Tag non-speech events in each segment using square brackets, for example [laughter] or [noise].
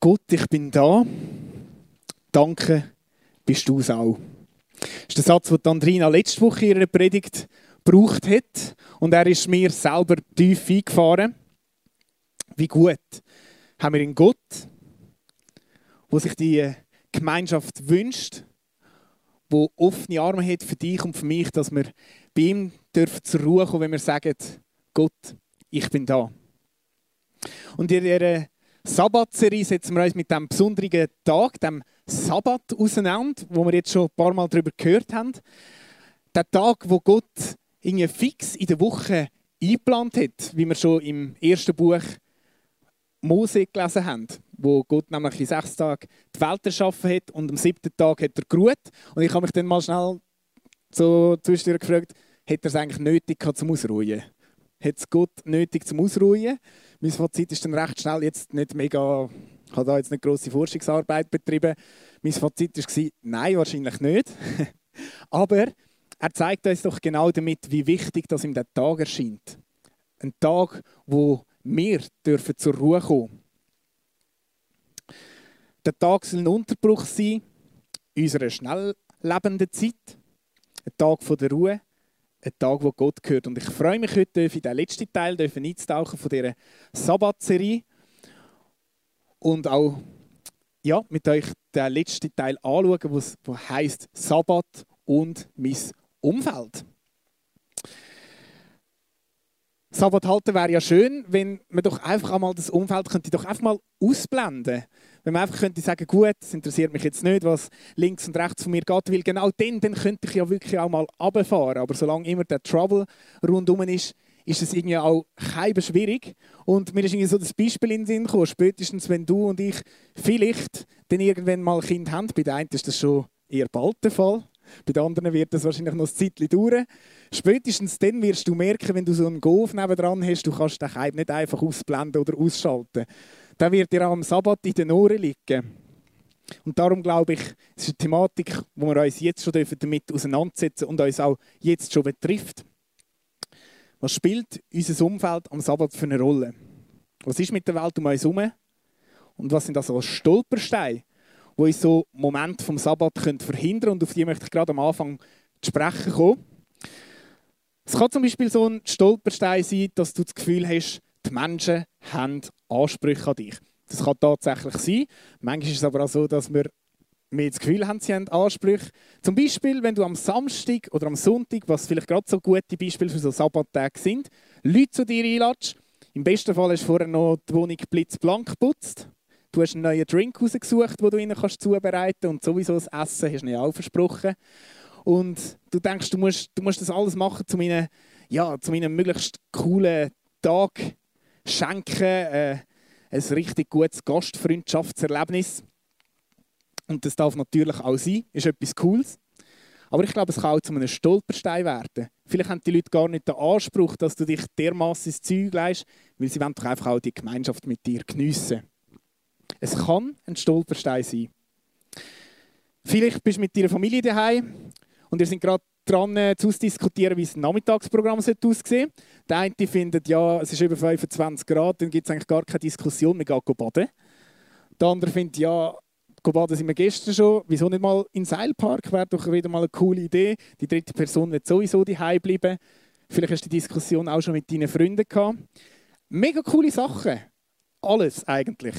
Gott, ich bin da. Danke, bist du es auch. Das ist der Satz, den Andrina letzte Woche in ihrer Predigt gebraucht hat. Und er ist mir selber tief eingefahren. Wie gut haben wir einen Gott, wo sich die Gemeinschaft wünscht, wo offene Arme hat für dich und für mich, dass wir bei ihm dürfen zur Ruhe kommen, wenn wir sagen, Gott, ich bin da. Und in dieser Sabbatserie setzen wir uns mit dem besonderen Tag, dem Sabbat, auseinander, wo wir jetzt schon ein paar Mal darüber gehört haben. Der Tag, wo Gott irgendwie fix in der Woche eingeplant hat, wie wir schon im ersten Buch Mose gelesen haben, wo Gott nämlich in sechs Tagen die Welt erschaffen hat und am siebten Tag hat er geruht. Und ich habe mich dann mal schnell so zwischendurch gefragt, hat er es eigentlich nötig gehabt zum Ausruhen? Hat es Gott nötig zum Ausruhen? Mein Fazit ist dann recht schnell jetzt nicht mega, ich habe da jetzt nicht grosse Forschungsarbeit betrieben. Mein Fazit war, nein, wahrscheinlich nicht. [laughs] Aber er zeigt uns doch genau damit, wie wichtig das ihm der Tag erscheint. Ein Tag, wo wir dürfen zur Ruhe kommen. Der Tag soll ein Unterbruch sein in unserer schnell lebenden Zeit. Ein Tag der Ruhe, ein Tag, wo Gott gehört. Und ich freue mich heute, in den letzten Teil einzutauchen von dieser Sabbatserie und auch ja, mit euch den letzten Teil anschauen, wo heißt Sabbat und mein Umfeld. Sabbat halten wäre ja schön, wenn man doch einfach einmal das Umfeld könnte doch einfach mal ausblenden. Wenn man einfach könnte sagen, gut, es interessiert mich jetzt nicht, was links und rechts von mir geht, weil genau dann, dann könnte ich ja wirklich auch mal runterfahren. Aber solange immer der Trouble rundum ist, ist es irgendwie auch kein schwierig. Und mir ist irgendwie so das Beispiel in den Sinn gekommen, spätestens wenn du und ich vielleicht dann irgendwann mal ein Kind haben, bei der einen ist das schon eher bald der Fall, bei den anderen wird das wahrscheinlich noch ein Zeitchen dauern. Spätestens dann wirst du merken, wenn du so einen Golf nebendran hast, du kannst den Keim nicht einfach ausblenden oder ausschalten. Dann wird dir am Sabbat in den Ohren liegen. Und darum glaube ich, es ist eine Thematik, wo wir uns jetzt schon damit auseinandersetzen und uns auch jetzt schon betrifft. Was spielt unser Umfeld am Sabbat für eine Rolle? Was ist mit der Welt um uns herum? Und was sind also Stolpersteine, die uns so Momente vom Sabbat können verhindern Und auf die möchte ich gerade am Anfang zu sprechen kommen. Es kann zum Beispiel so ein Stolperstein sein, dass du das Gefühl hast, die Menschen haben Ansprüche an dich. Das kann tatsächlich sein. Manchmal ist es aber auch so, dass wir mehr das Gefühl haben, sie haben Ansprüche. Zum Beispiel, wenn du am Samstag oder am Sonntag, was vielleicht gerade so gute Beispiele für so Sabbattage sind, Leute zu dir einladest. Im besten Fall du vorher noch die Wohnung blitzblank geputzt. Du hast einen neuen Drink rausgesucht, den du ihnen kannst zubereiten kannst. Und sowieso das Essen hast du ihnen auch versprochen. Und du denkst, du musst, du musst das alles machen, um ihnen, ja, zu einem möglichst coolen Tag schenken. Äh, ein richtig gutes Gastfreundschaftserlebnis. Und das darf natürlich auch sein, ist etwas Cooles. Aber ich glaube, es kann auch zu einem Stolperstein werden. Vielleicht haben die Leute gar nicht den Anspruch, dass du dich dermaßen ins Zeug leist, weil sie wollen doch einfach auch die Gemeinschaft mit dir geniessen. Es kann ein Stolperstein sein. Vielleicht bist du mit deiner Familie daheim und ihr seid gerade dran äh, zu diskutieren, wie das Nachmittagsprogramm aussehen sollte. Der eine findet, ja, es ist über 25 Grad, dann gibt es eigentlich gar keine Diskussion, wir gehen baden. Der andere findet, ja, baden sind wir gestern schon, wieso nicht mal in Seilpark, wäre doch wieder mal eine coole Idee. Die dritte Person wird sowieso daheim bleiben. Vielleicht hast du die Diskussion auch schon mit deinen Freunden gehabt. Mega coole Sachen. Alles eigentlich.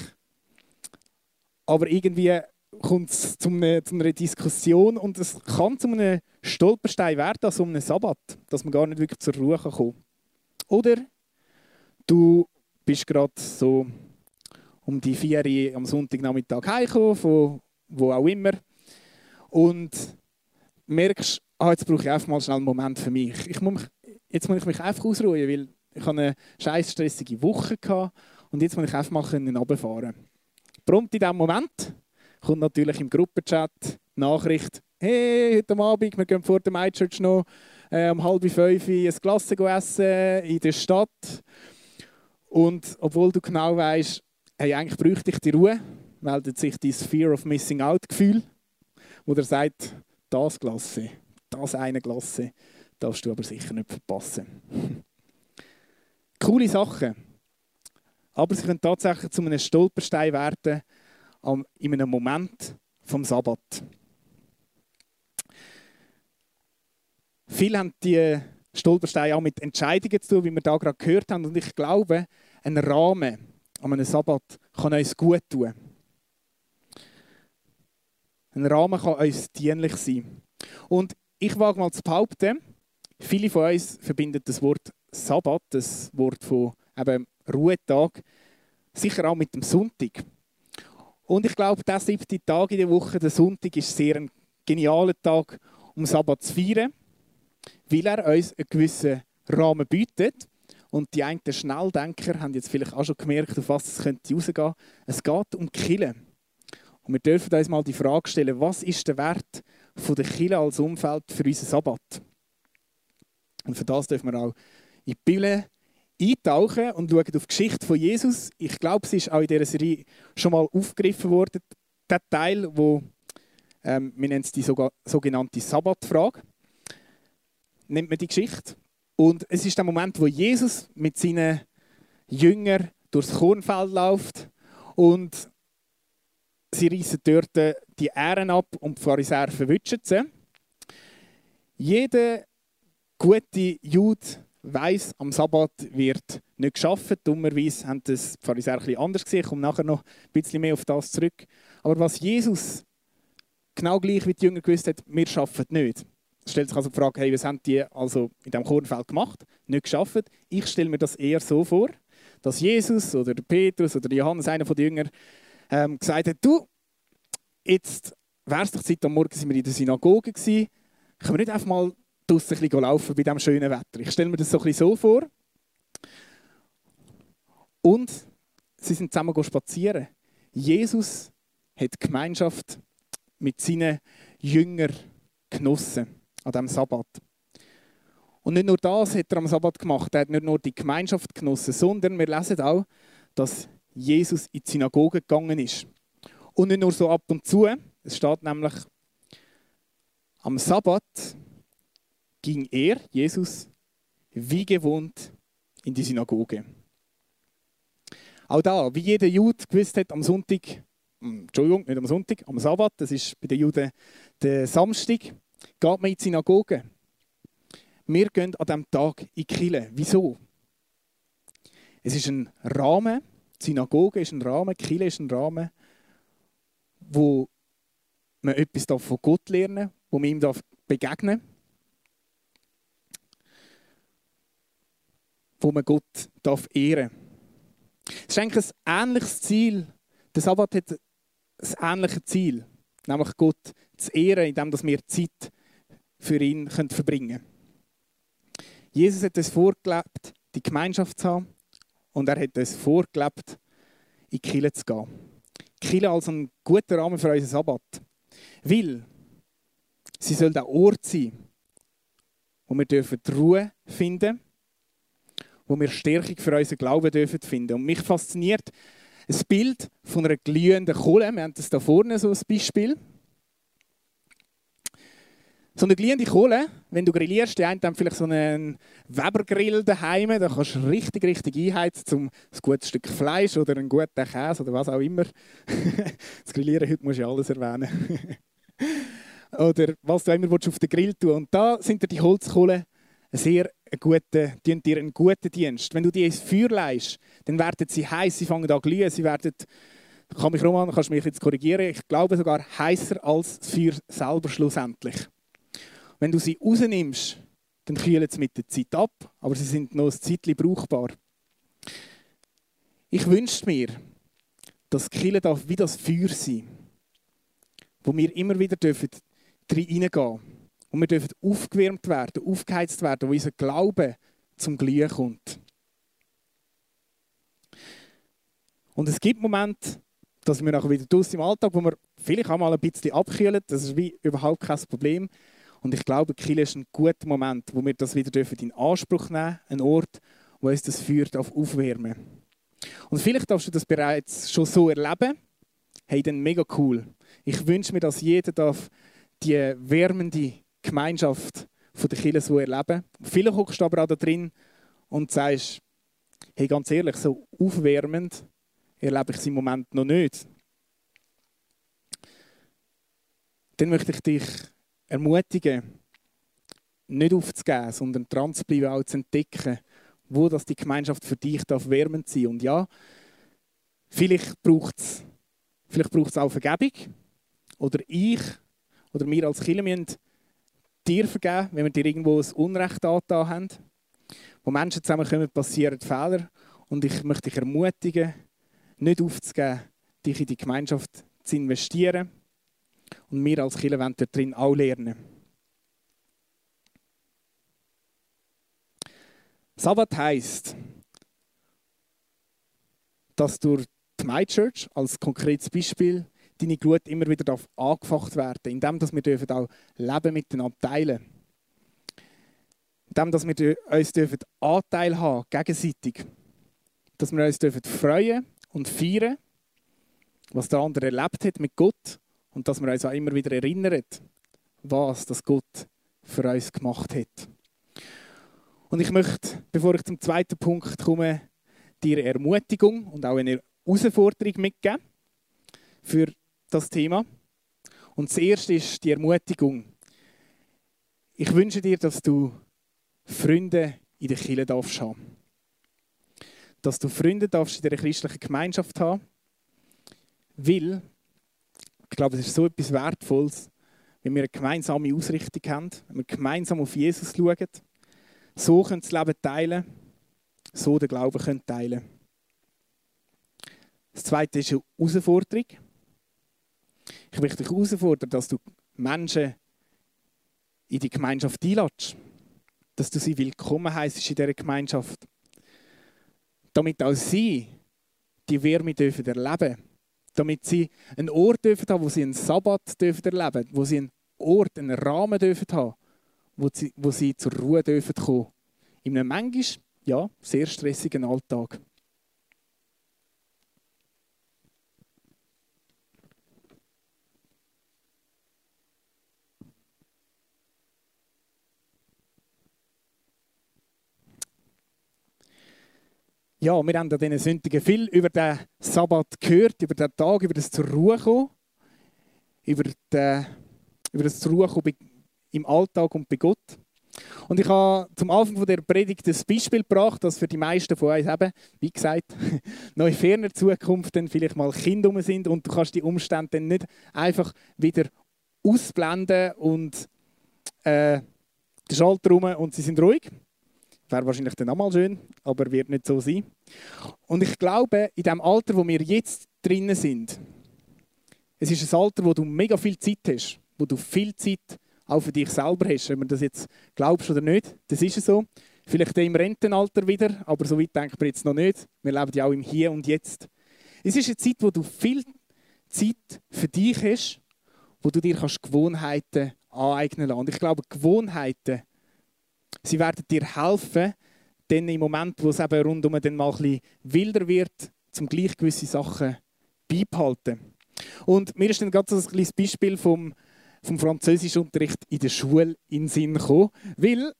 Aber irgendwie kommt es zu, einer, zu einer Diskussion und es kann zu einem Stolperstein werden, also um einen Sabbat, dass man gar nicht wirklich zur Ruhe kommen kann. Oder du bist gerade so um die vier Uhr am Sonntagnachmittag heimgekommen, von wo auch immer, und merkst, ah, jetzt brauche ich einfach mal schnell einen Moment für mich. Ich muss mich jetzt muss ich mich einfach ausruhen, weil ich eine scheiß stressige Woche hatte und jetzt muss ich einfach mal runterfahren Prompt in diesem Moment kommt natürlich im Gruppenchat Nachricht, hey, heute Abend, wir gehen vor der MyChurch noch äh, um halb fünf ein Glas essen in der Stadt. Und obwohl du genau weißt, hey, eigentlich bräuchte ich die Ruhe, meldet sich dieses Fear of Missing Out Gefühl, wo er sagt, das Glas, das eine Glas, darfst du aber sicher nicht verpassen. [laughs] Coole Sachen. Aber sie können tatsächlich zu einem Stolperstein werden, in einem Moment vom Sabbat. Viele haben die Stolpersteine auch mit Entscheidungen zu tun, wie wir da gerade gehört haben. Und ich glaube, ein Rahmen an einem Sabbat kann uns gut tun. Ein Rahmen kann uns dienlich sein. Und ich wage mal zu behaupten, viele von uns verbinden das Wort Sabbat, das Wort von eben Ruhetag, sicher auch mit dem Sonntag. Und ich glaube, der siebte Tag in der Woche, der Sonntag, ist sehr ein genialer Tag, um Sabbat zu feiern, weil er uns einen gewissen Rahmen bietet. Und die einen Schnelldenker haben jetzt vielleicht auch schon gemerkt, auf was es könnte rausgehen. Es geht um Kille. Und wir dürfen uns mal die Frage stellen, was ist der Wert von der Kille als Umfeld für unseren Sabbat? Und für das dürfen wir auch in die Bibel eintauchen und schauen auf die Geschichte von Jesus. Ich glaube, es ist auch in dieser Serie schon mal aufgegriffen worden, der Teil, wo ähm, wir nennen es die sogenannte Sabbatfrage, nennt man die Geschichte. Und es ist der Moment, wo Jesus mit seinen Jüngern durchs Kornfeld läuft und sie reißen dort die Ähren ab und die Pharisäer verwischen sie. Jeder gute Jude weiß, am Sabbat wird nicht geschafft. Dummerweise haben das die Pharisäer ein anders gesehen. Ich komme nachher noch ein bisschen mehr auf das zurück. Aber was Jesus genau gleich wie die Jünger gewusst hat, wir schaffen nicht. Es stellt sich also die Frage, hey, was haben die also in diesem Kornfeld gemacht? Nicht geschafft. Ich stelle mir das eher so vor, dass Jesus oder Petrus oder Johannes, einer von den Jüngern, ähm, gesagt hat, du, jetzt wäre es doch Zeit, am Morgen sind wir in der Synagoge gewesen, können wir nicht einfach mal draußen ein bisschen laufen bei diesem schönen Wetter. Ich stelle mir das so, ein bisschen so vor. Und sie sind zusammen spazieren. Jesus hat Gemeinschaft mit seinen Jüngern genossen an diesem Sabbat. Und nicht nur das hat er am Sabbat gemacht, er hat nicht nur die Gemeinschaft genossen, sondern wir lesen auch, dass Jesus in die Synagoge gegangen ist. Und nicht nur so ab und zu, es steht nämlich, am Sabbat ging er, Jesus, wie gewohnt in die Synagoge. Auch da, wie jeder Jude gewusst hat, am Sonntag, hm, Entschuldigung, nicht am Sonntag, am Sabbat, das ist bei den Juden der Samstag, geht man in die Synagoge. Wir gehen an diesem Tag in die Kirche. Wieso? Es ist ein Rahmen, die Synagoge ist ein Rahmen, die Kirche ist ein Rahmen, wo man etwas von Gott lernen darf, wo man ihm begegnen darf. Wo man Gott ehren darf. Es ist eigentlich ein ähnliches Ziel. Der Sabbat hat ein ähnliches Ziel, nämlich Gott zu ehren, indem wir Zeit für ihn verbringen können. Jesus hat es vorgelebt, die Gemeinschaft zu haben, und er hat es vorgelebt, in die Kirche zu gehen. Die Kirche als ein guter Rahmen für unseren Sabbat. Weil sie soll der Ort sein, wo wir die Ruhe finden dürfen wo wir Stärkung für unseren Glauben dürfen finden. Und mich fasziniert ein Bild von einer glühenden Kohle. Wir haben das da vorne so ein Beispiel. So eine glühende Kohle, wenn du grillierst, die einen haben vielleicht so einen Webergrill daheim, da kannst du richtig, richtig einheizen, um ein gutes Stück Fleisch oder einen guten Käse oder was auch immer. [laughs] das Grillieren heute du ja alles erwähnen. [laughs] oder was du immer auf den Grill tun Und da sind die Holzkohlen sehr guten, dir einen guten Dienst. Wenn du die ins Feuer leist, dann werden sie heiß, sie fangen an glühen, sie werden, kann mich Roman, kannst mich jetzt korrigieren, ich glaube sogar heißer als das Feuer selber schlussendlich. Wenn du sie rausnimmst, dann kühlen sie mit der Zeit ab, aber sie sind noch ein Zeitchen brauchbar. Ich wünsche mir, dass Kille darf wie das Feuer sein, wo wir immer wieder dürfen reingehen dürfen und wir dürfen aufgewärmt werden, aufgeheizt werden, wo unser Glaube zum Glühen kommt. Und es gibt Momente, dass wir nachher wieder draußen im Alltag, wo wir vielleicht auch mal ein bisschen abkühlen, das ist wie überhaupt kein Problem. Und ich glaube, Kiel ist ein guter Moment, wo wir das wieder in Anspruch nehmen dürfen, ein Ort, wo uns das Feuer aufwärmen Und vielleicht darfst du das bereits schon so erleben. Hey, dann mega cool. Ich wünsche mir, dass jeder darf die wärmende Gemeinschaft der Kirche so erleben. Vielleicht hockst aber auch da drin und sagst, hey, ganz ehrlich, so aufwärmend erlebe ich es im Moment noch nicht. dann möchte ich dich ermutigen, nicht aufzugeben, sondern dran zu bleiben, auch zu entdecken, wo das die Gemeinschaft für dich darf wärmend sein. Und ja, vielleicht braucht es vielleicht braucht's auch Vergebung. Oder ich oder wir als Kirche müssen dir vergeben, wenn wir dir irgendwo ein Unrecht angetan haben. Wo Menschen zusammenkommen, passieren Fehler. Und ich möchte dich ermutigen, nicht aufzugeben, dich in die Gemeinschaft zu investieren. Und wir als Kirche wollen dort drin auch lernen. Sabbat heisst, dass durch die My Church als konkretes Beispiel deine Glut immer wieder angefacht werden indem dass wir dürfen auch Leben miteinander teilen indem dass wir uns dürfen Anteil haben gegenseitig, dass wir uns dürfen freuen und feiern, was der andere erlebt hat mit Gott und dass wir uns auch immer wieder erinnern, was das Gott für uns gemacht hat. Und ich möchte, bevor ich zum zweiten Punkt komme, dir Ermutigung und auch eine Herausforderung mitgeben für das Thema. Und das erste ist die Ermutigung. Ich wünsche dir, dass du Freunde in der Kirche darfst haben. Dass du Freunde darfst in der christlichen Gemeinschaft haben. Weil, ich glaube, es ist so etwas Wertvolles, wenn wir eine gemeinsame Ausrichtung haben, wenn wir gemeinsam auf Jesus schauen so können das Leben teilen, so den Glauben können teilen. Das zweite ist eine Herausforderung. Ich möchte dich herausfordern, dass du Menschen in die Gemeinschaft einlädst. Dass du sie willkommen heisst in dieser Gemeinschaft. Damit auch sie die Wärme dürfen erleben Damit sie einen Ort dürfen haben, wo sie einen Sabbat dürfen erleben wo sie einen Ort, einen Rahmen dürfen haben, wo sie, wo sie zur Ruhe dürfen kommen. In einem manchmal, ja, sehr stressigen Alltag. Ja, wir haben an diesen Sündigen viel über den Sabbat gehört, über den Tag, über das zur kommen, über, den, über das zur kommen im Alltag und bei Gott. Und ich habe zum Anfang der Predigt das Beispiel gebracht, dass für die meisten von uns eben, wie gesagt, [laughs] noch in ferner Zukunft dann vielleicht mal Kinder sind und du kannst die Umstände dann nicht einfach wieder ausblenden und äh, der Schalter rum und sie sind ruhig. Wäre wahrscheinlich dann auch mal schön, aber wird nicht so sein. Und ich glaube, in dem Alter, wo wir jetzt drinnen sind, es ist ein Alter, wo du mega viel Zeit hast, wo du viel Zeit auch für dich selber hast. Wenn man das jetzt glaubst oder nicht, das ist so. Vielleicht im Rentenalter wieder, aber so weit denkt man jetzt noch nicht. Wir leben ja auch im Hier und Jetzt. Es ist eine Zeit, wo du viel Zeit für dich hast, wo du dir Gewohnheiten aneignen kannst. Und ich glaube, Gewohnheiten, sie werden dir helfen, dann im Moment, wo es eben rundum dann mal ein bisschen wilder wird, zum gleich gewisse Sachen beibehalten. Und mir ist dann gerade so ein kleines Beispiel vom vom Französischunterricht in der Schule in den Sinn gekommen. Weil,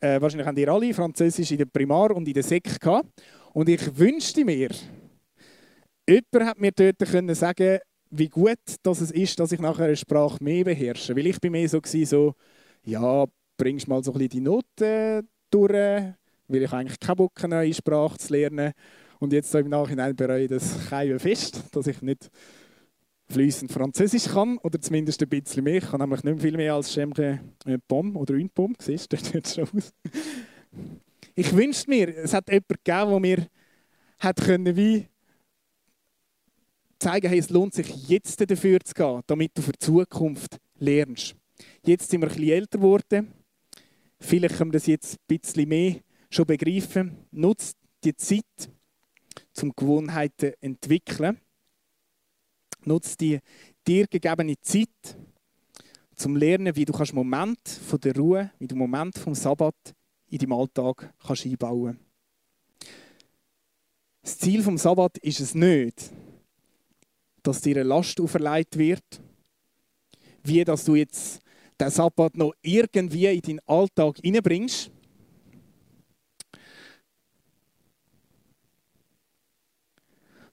äh, wahrscheinlich haben ihr alle Französisch in der Primar- und in der Sek gehabt. Und ich wünschte mir, jemand hat mir dort können sagen wie gut dass es ist, dass ich nachher eine Sprache mehr beherrsche. Weil ich bin mehr so, so ja, bringst mal so ein bisschen die Noten durch, weil ich eigentlich keinen Bock eine neue Sprache zu lernen. Und jetzt so im Nachhinein bereue ich das Keimen fest, dass ich nicht fließend Französisch kann, oder zumindest ein bisschen mehr. Ich kann nämlich nicht viel mehr als un pomme oder pomme, siehst du, [laughs] das schon aus. Ich wünschte mir, es hat jemanden gegeben, der mir hat können wie zeigen hey, es lohnt sich jetzt dafür zu gehen, damit du für die Zukunft lernst. Jetzt sind wir ein bisschen älter geworden. Vielleicht können wir das jetzt ein bisschen mehr schon begreifen. Nutzt die Zeit, um Gewohnheiten zu entwickeln. Nutze die dir gegebene Zeit, zum Lernen, wie du kannst Moment von der Ruhe, wie du Moment vom Sabbat in deinem Alltag kannst einbauen. Das Ziel vom Sabbat ist es nicht, dass dir eine Last auferlegt wird, wie dass du jetzt den Sabbat noch irgendwie in deinen Alltag hineinbringst.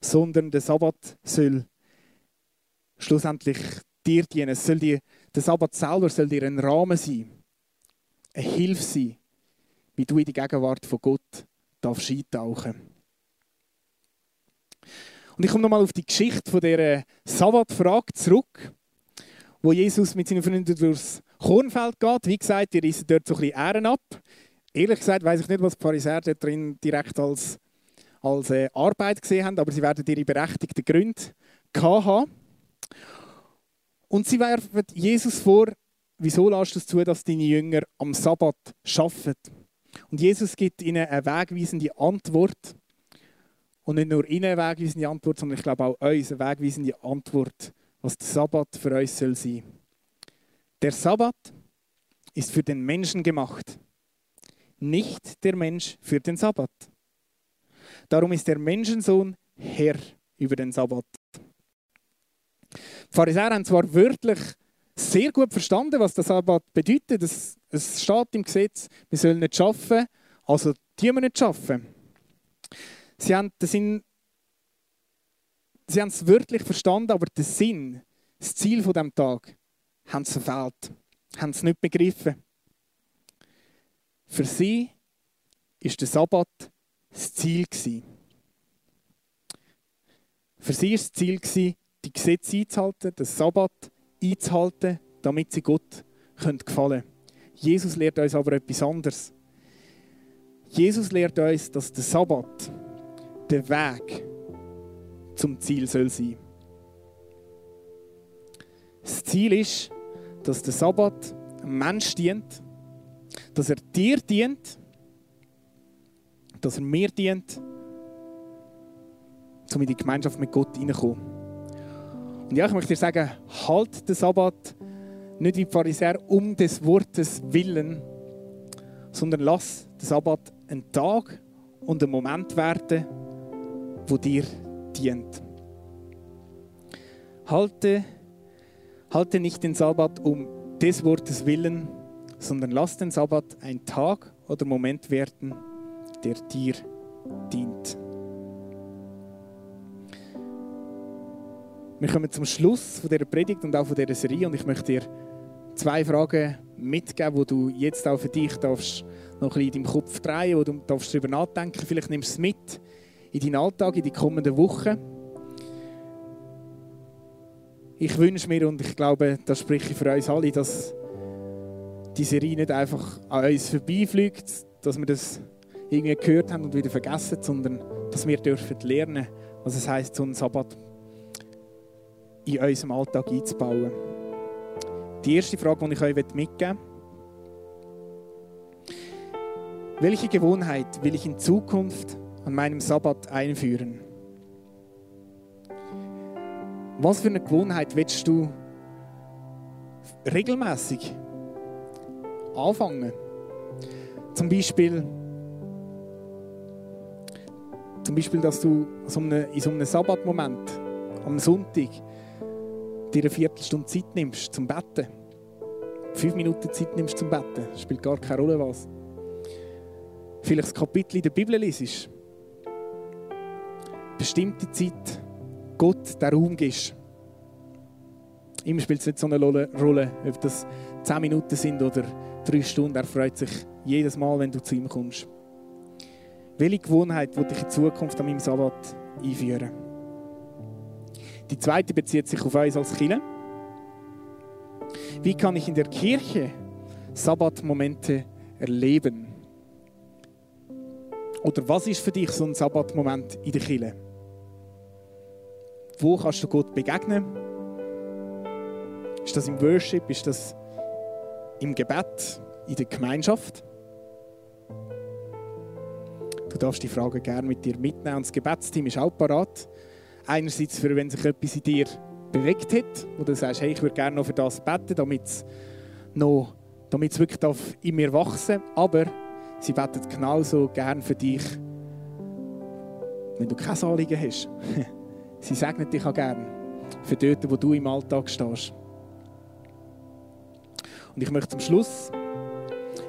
Sondern der Sabbat soll schlussendlich dir dienen. Es soll dir, der Sabbat selber soll dir ein Rahmen sein, eine Hilfe sein, wie du in die Gegenwart von Gott darfst eintauchen Und ich komme nochmal auf die Geschichte von dieser Sabbatfrage zurück, wo Jesus mit seinen Freunden durchs Kornfeld geht. Wie gesagt, die reißen dort so ein bisschen Ehren ab. Ehrlich gesagt weiß ich nicht, was die Pharisäer dort drin direkt als, als äh, Arbeit gesehen haben, aber sie werden ihre berechtigten Gründe haben. Und sie werfen Jesus vor, wieso lässt du es zu, dass deine Jünger am Sabbat arbeiten? Und Jesus gibt ihnen eine wegweisende Antwort. Und nicht nur ihnen eine wegweisende Antwort, sondern ich glaube auch uns eine wegweisende Antwort, was der Sabbat für uns soll sein. Der Sabbat ist für den Menschen gemacht, nicht der Mensch für den Sabbat. Darum ist der Menschensohn Herr über den Sabbat. Die Pharisäer haben zwar wörtlich sehr gut verstanden, was der Sabbat bedeutet. Es, es steht im Gesetz, wir sollen nicht arbeiten, also die wir nicht arbeiten. Sie haben, den Sinn, sie haben es wörtlich verstanden, aber den Sinn, das Ziel von dem Tag, haben sie verfehlt, haben sie nicht begriffen. Für sie ist der Sabbat das Ziel Für sie war das Ziel die Gesetze einzuhalten, den Sabbat einzuhalten, damit sie Gott gefallen können. Jesus lehrt uns aber etwas anderes. Jesus lehrt uns, dass der Sabbat der Weg zum Ziel soll sein. Das Ziel ist, dass der Sabbat einem Mensch dient, dass er dir dient, dass er mir dient, um in die Gemeinschaft mit Gott hineinzukommen. Und ja, ich möchte dir sagen, halt den Sabbat nicht wie Pharisäer um des Wortes willen, sondern lass den Sabbat einen Tag und einen Moment werden, wo dir dient. Halte, halte nicht den Sabbat um des Wortes willen, sondern lass den Sabbat ein Tag oder Moment werden, der dir dient. Wir kommen zum Schluss von dieser Predigt und auch von dieser Serie und ich möchte dir zwei Fragen mitgeben, wo du jetzt auch für dich darfst noch ein bisschen in deinem Kopf drehen, wo du darfst darüber nachdenken. Vielleicht nimmst du es mit in deinen Alltag, in die kommenden Wochen. Ich wünsche mir und ich glaube, das spreche ich für uns alle, dass die Serie nicht einfach an uns vorbeifliegt, dass wir das irgendwie gehört haben und wieder vergessen, sondern dass wir dürfen lernen, was es heißt, so einen Sabbat in unserem Alltag einzubauen. Die erste Frage, die ich euch mitgeben möchte. Welche Gewohnheit will ich in Zukunft an meinem Sabbat einführen? Was für eine Gewohnheit willst du regelmäßig anfangen? Zum Beispiel, zum Beispiel dass du in so einem Sabbatmoment am Sonntag dir eine Viertelstunde Zeit nimmst zum Betten. Fünf Minuten Zeit nimmst zum Betten. Spielt gar keine Rolle was. Vielleicht das Kapitel in der Bibel liest. Bestimmte Zeit Gott den Raum gibst. Immer spielt es nicht so eine Rolle, ob das zehn Minuten sind oder drei Stunden. Er freut sich jedes Mal, wenn du zu ihm kommst. Welche Gewohnheit will ich in Zukunft an meinem Sabbat einführen? Die zweite bezieht sich auf uns als Kirche. Wie kann ich in der Kirche Sabbatmomente erleben? Oder was ist für dich so ein Sabbatmoment in der Kirche? Wo kannst du Gott begegnen? Ist das im Worship? Ist das im Gebet? In der Gemeinschaft? Du darfst die Frage gerne mit dir mitnehmen. Und das Gebetsteam ist auch parat. Einerseits, für wenn sich etwas in dir bewegt hat, wo du sagst, hey, ich würde gerne noch für das beten, damit es wirklich in mir wachsen darf. Aber sie beten genauso gern für dich, wenn du keine Anliegen hast. [laughs] sie segnen dich auch gern für dort, wo du im Alltag stehst. Und ich möchte zum Schluss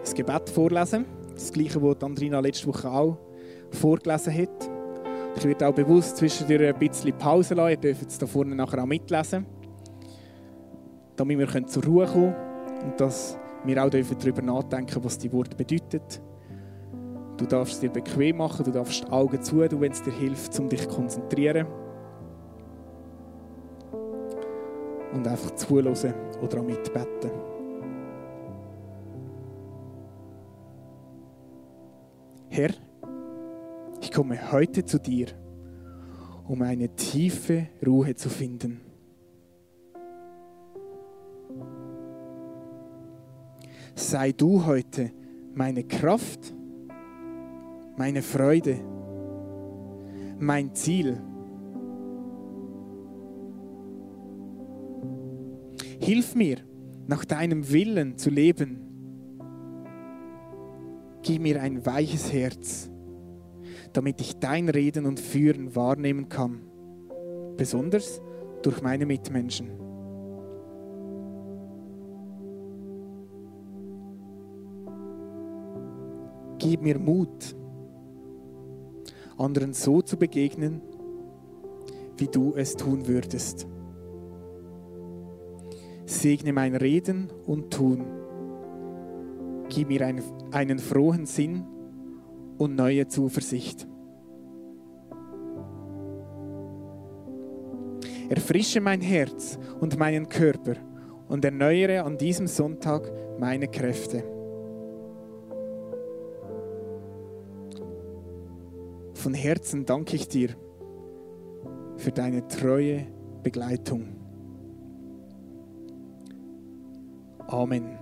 das Gebet vorlesen. Das gleiche, das Andrina letzte Woche auch vorgelesen hat. Ich werde auch bewusst zwischendurch ein bisschen Pause lassen. Ihr dürft es da vorne nachher auch mitlesen. damit wir zur Ruhe kommen können und dass wir auch darüber nachdenken, was die Worte bedeuten. Du darfst es dir bequem machen, du darfst die Augen zu, wenn es dir hilft, um dich zu konzentrieren. Und einfach zuhören oder auch mitbeten. Herr, ich komme heute zu dir, um eine tiefe Ruhe zu finden. Sei du heute meine Kraft, meine Freude, mein Ziel. Hilf mir, nach deinem Willen zu leben. Gib mir ein weiches Herz, damit ich dein Reden und Führen wahrnehmen kann, besonders durch meine Mitmenschen. Gib mir Mut, anderen so zu begegnen, wie du es tun würdest. Segne mein Reden und Tun. Gib mir einen, einen frohen Sinn und neue Zuversicht. Erfrische mein Herz und meinen Körper und erneuere an diesem Sonntag meine Kräfte. Von Herzen danke ich dir für deine treue Begleitung. Amen.